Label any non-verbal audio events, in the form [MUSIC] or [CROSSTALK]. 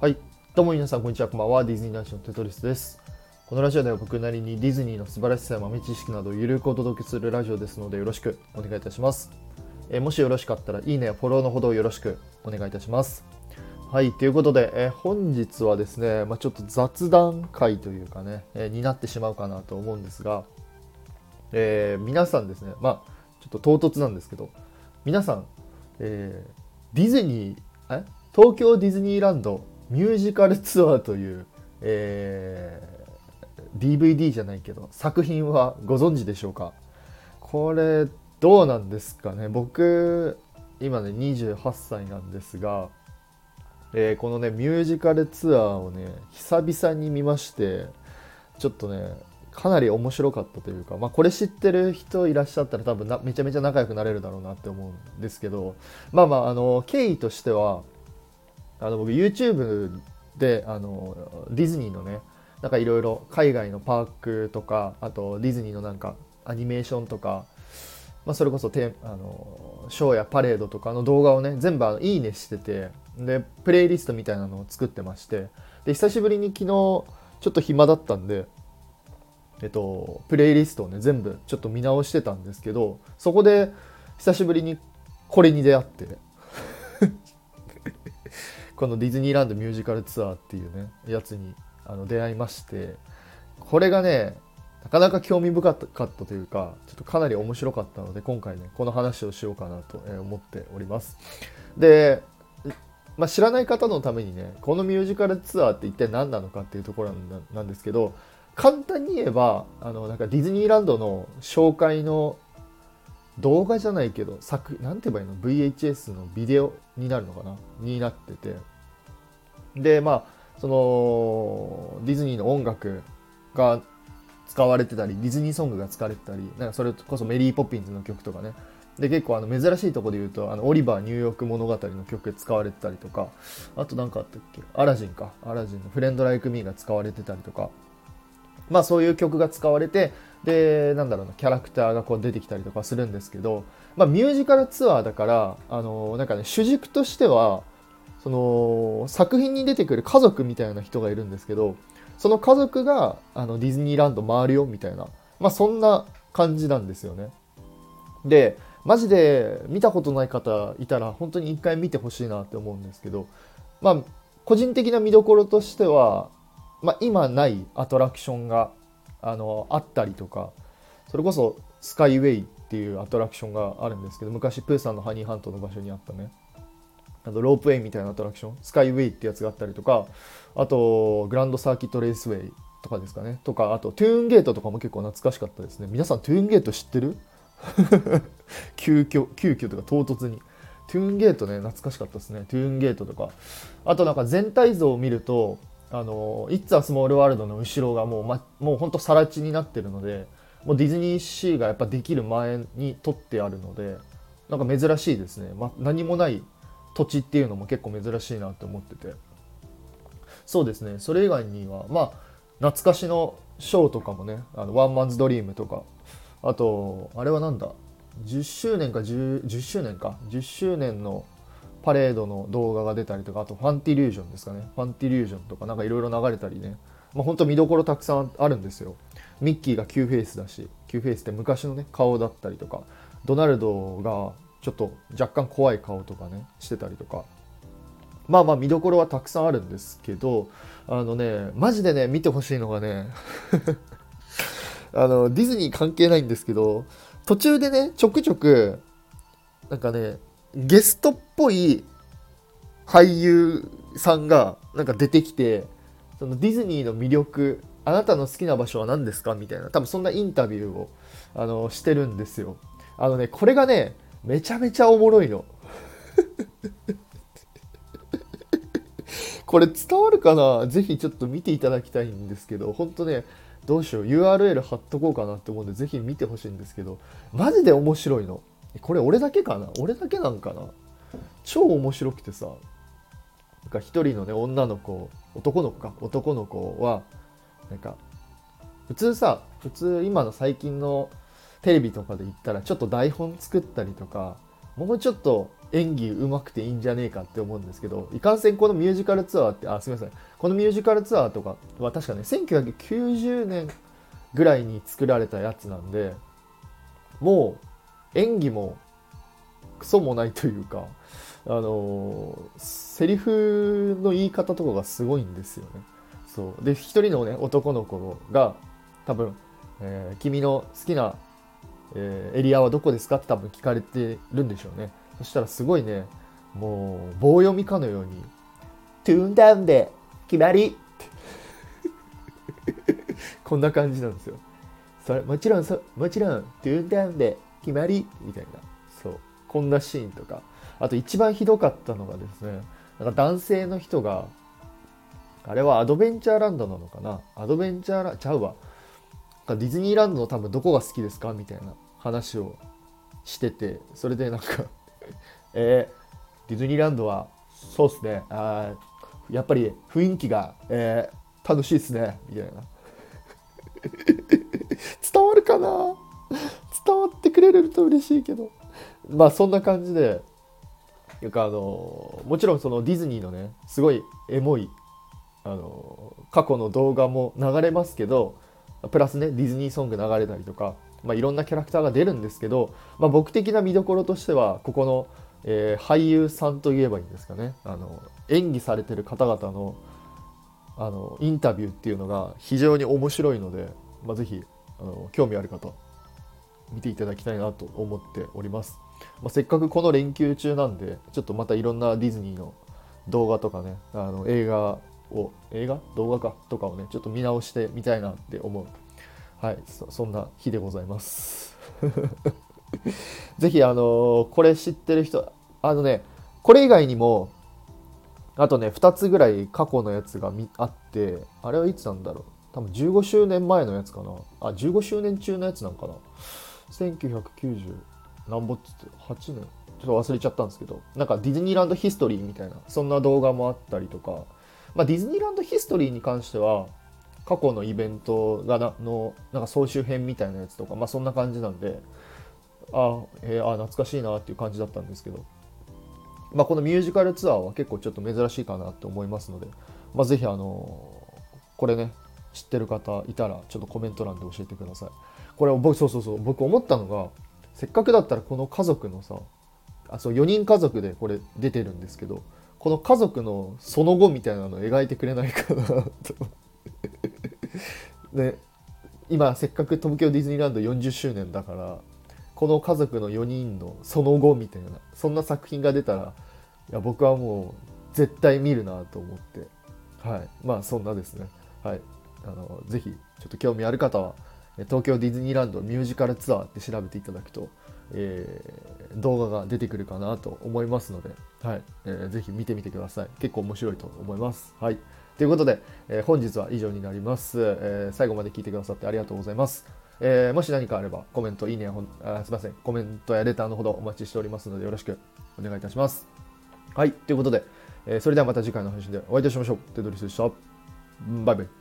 はい、どうも皆さん、こんにちは。こんばんは。ディズニー男子のテトリスです。このラジオでは僕なりにディズニーの素晴らしさや豆知識などをゆるくお届けするラジオですのでよろしくお願いいたします。えーもしよろしかったらいいねやフォローのほどよろしくお願いいたします。はい、ということで、えー本日はですね、まあ、ちょっと雑談会というかね、えーになってしまうかなと思うんですが、え皆さんですね、まあ、ちょっと唐突なんですけど、皆さん、えーディズニー、え？東京ディズニーランドミュージカル [LAUGHS] ツアーという、えー DVD じゃないけど、作品はご存知でしょうか？これ、どうなんですかね？僕、今ね、28歳なんですが、えーこのね、ミュージカルツアーをね、久々に見まして、ちょっとね、かなり面白かったというか、まあ、これ知ってる人いらっしゃったら多分なめちゃめちゃ仲良くなれるだろうなって思うんですけど、まあまあ、あの、経緯としては、あの、僕 YouTube で、あの、ディズニーのね、なんかいろいろ海外のパークとか、あとディズニーのなんかアニメーションとか、まあ、それこそテあのショーやパレードとかの動画をね全部いいねしててでプレイリストみたいなのを作ってましてで久しぶりに昨日ちょっと暇だったんでえっとプレイリストをね全部ちょっと見直してたんですけどそこで久しぶりにこれに出会ってこのディズニーランドミュージカルツアーっていうねやつにあの出会いましてこれがねなかなか興味深かったというか、ちょっとかなり面白かったので、今回ね、この話をしようかなと思っております。で、まあ、知らない方のためにね、このミュージカルツアーって一体何なのかっていうところなんですけど、簡単に言えば、あの、なんかディズニーランドの紹介の動画じゃないけど、作、なんて言えばいいの ?VHS のビデオになるのかな？になってて。で、まあ、その、ディズニーの音楽が使われてたりディズニーソングが使われてたりなんかそれこそメリー・ポピンズの曲とかね。で結構あの珍しいところで言うとあのオリバーニューヨーク物語の曲使われてたりとかあと何かあったっけ？アラジンか。アラジンのフレンド・ライク・ミーが使われてたりとか。まあそういう曲が使われてでなんだろうなキャラクターがこう出てきたりとかするんですけど、まあ、ミュージカルツアーだからあのなんかね主軸としてはその作品に出てくる家族みたいな人がいるんですけどその家族があのディズニーランド回るよみたいな、まあ、そんな感じなんですよね。でマジで見たことない方いたら本当に一回見てほしいなって思うんですけど、まあ、個人的な見どころとしては、まあ、今ないアトラクションがあのあったりとかそれこそスカイウェイっていうアトラクションがあるんですけど昔プーさんのハニーハントの場所にあったねあとロープウェイみたいなアトラクションスカイウェイってやつがあったりとかあとグランドサーキットレースウェイとかですかね。とかあとトゥーンゲートとかも結構懐かしかったですね。皆さんトゥーンゲート知ってる？[LAUGHS] 急遽急遽とか唐突に。トゥーンゲートね懐かしかったですね。トゥーンゲートとか。あとなんか全体像を見るとあの「イッツ・ア・スモール・ワールド」の後ろがもう,、ま、もうほんと更地になってるのでもうディズニーシーがやっぱできる前に撮ってあるのでなんか珍しいですね、ま、何もない土地っていうのも結構珍しいなって思ってて。そうですね。それ以外にはまあ懐かしのショーとかもねあのワンマンズドリームとか。あとあれはなんだ？10周年か 10, 10周年か。10周年のパレードの動画が出たりとかあとファンティリュージョンですかね。ファンティリュージョンとかなんかいろいろ流れたりね。まあ、本当見どころたくさんあるんですよ。ミッキーがキューフェイスだしキューフェイスって昔のね顔だったりとか。ドナルドがちょっと若干怖い顔とかねしてたりとか。まあまあ見どころはたくさんあるんですけどあのねマジでね見てほしいのがね [LAUGHS] あのディズニー関係ないんですけど途中でねちょくちょくなんかねゲストっぽい俳優さんがなんか出てきてそのディズニーの魅力あなたの好きな場所は何ですか？みたいな多分そんなインタビューをあのしてるんですよ。あのねこれがねめちゃめちゃおもろいの。[LAUGHS] これ伝わるかな？ぜひちょっと見ていただきたいんですけど本当ねどうしよう。URL 貼っとこうかなって思うんでぜひ見てほしいんですけどマジで面白いの。これ俺だけかな？俺だけなんかな？超面白くてさなんか一人のね女の子男の子か？男の子はなんか普通さ普通今の最近のテレビとかで言ったらちょっと台本作ったりとかもうちょっと演技上手くていいんじゃねえかって思うんですけどいかんせんこのミュージカルツアーってあすみません。このミュージカルツアーとかは確かね1990年ぐらいに作られたやつなんでもう演技もクソもないというかあのセリフの言い方とかがすごいんですよね。そう。で一人のね男の子が多分、えー、君の好きな、えー、エリアはどこですかって多分聞かれてるんでしょうね。そしたらすごいねもう棒読みかのように「トゥーンダウンで決まり! [LAUGHS]」こんな感じなんですよ。それもちろんそもちろんトゥーンダウンで決まり。みたいな。そう。こんなシーンとか。あと一番ひどかったのがですねなんか男性の人があれはアドベンチャーランドなのかな。アドベンチャーラちゃうわ。ディズニーランドの多分どこが好きですかみたいな話をしててそれでなんか [LAUGHS] えー、ディズニーランドはそうっすね。あやっぱり雰囲気が、えー、楽しいっすね。みたいな。[LAUGHS] 伝わるかな？伝わってくれると嬉しいけど。まあそんな感じでいうかあのもちろんそのディズニーのねすごいエモいあの過去の動画も流れますけどプラスねディズニーソング流れたりとか、まあ、いろんなキャラクターが出るんですけど、まあ、僕的な見どころとしてはここの、えー、俳優さんといえばいいんですかね。あの演技されてる方々のあのインタビューっていうのが非常に面白いので、まあ、ぜひあの興味ある方見ていただきたいなと思っております、まあ、せっかくこの連休中なんでちょっとまたいろんなディズニーの動画とかねあの映画を映画？動画か？とかをねちょっと見直してみたいなって思う。はい。そそんな日でございます。[LAUGHS] ぜひあの、これ知ってる人あのねこれ以外にもあとね2つぐらい過去のやつがあってあれはいつなんだろう？多分15周年前のやつかな。あ15周年中のやつなんかな。1990何ぼっつって8年。ちょっと忘れちゃったんですけど。なんかディズニーランドヒストリーみたいなそんな動画もあったりとか。まあ、ディズニーランドヒストリーに関しては過去のイベントがなのなんか総集編みたいなやつとか、まあ、そんな感じなんであ、えー、あ懐かしいなっていう感じだったんですけど、まあ、このミュージカルツアーは結構ちょっと珍しいかなって思いますので、まあ、ぜひあのこれね知ってる方いたらちょっとコメント欄で教えてください。これ僕そうそうそう僕思ったのがせっかくだったらこの家族のさあそう4人家族でこれ出てるんですけどこの家族のその後みたいなのを描いてくれないかなと。で [LAUGHS] 今せっかく東京ディズニーランド40周年だからこの家族の4人のその後みたいなそんな作品が出たらいや僕はもう絶対見るなと思って。はい。まあそんなですね。はい。あのぜひちょっと興味ある方は東京ディズニーランドミュージカルツアーって調べていただくとえー、動画が出てくるかなと思いますので、はいえー、ぜひ見てみてください。結構面白いと思います。はい。ということで、えー、本日は以上になります、えー。最後まで聞いてくださってありがとうございます。えー、もし何かあればコメント、いいねほあ、すいません、コメントやレターのほどお待ちしておりますのでよろしくお願いいたします。はい。ということで、えー、それではまた次回の配信でお会いいたしましょう。テドリスでした。バイバイ。